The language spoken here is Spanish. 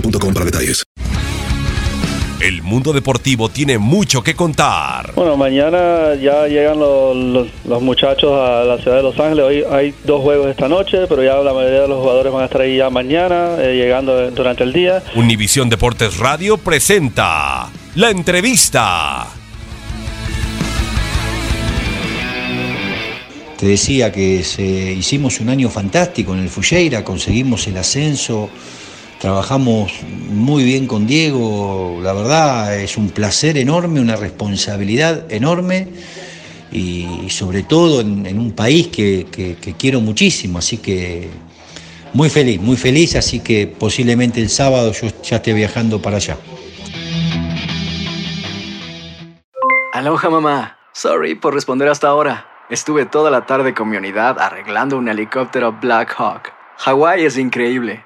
boostmobile.com para detalles. El mundo deportivo tiene mucho que contar. Bueno, mañana ya llegan los, los- los muchachos a la ciudad de Los Ángeles. Hoy hay dos juegos esta noche, pero ya la mayoría de los jugadores van a estar ahí ya mañana, eh, llegando durante el día. Univisión Deportes Radio presenta la entrevista. Te decía que se- hicimos un año fantástico en el Fuyeira, conseguimos el ascenso, trabajamos muy bien con Diego, la verdad es un placer enorme, una responsabilidad enorme y sobre todo en, un país que, que- que quiero muchísimo, así que muy feliz, muy feliz, así que posiblemente el sábado yo ya esté viajando para allá. Aloha mamá. Sorry por responder hasta ahora. Estuve toda la tarde con mi unidad arreglando un helicóptero Black Hawk. Hawái es increíble.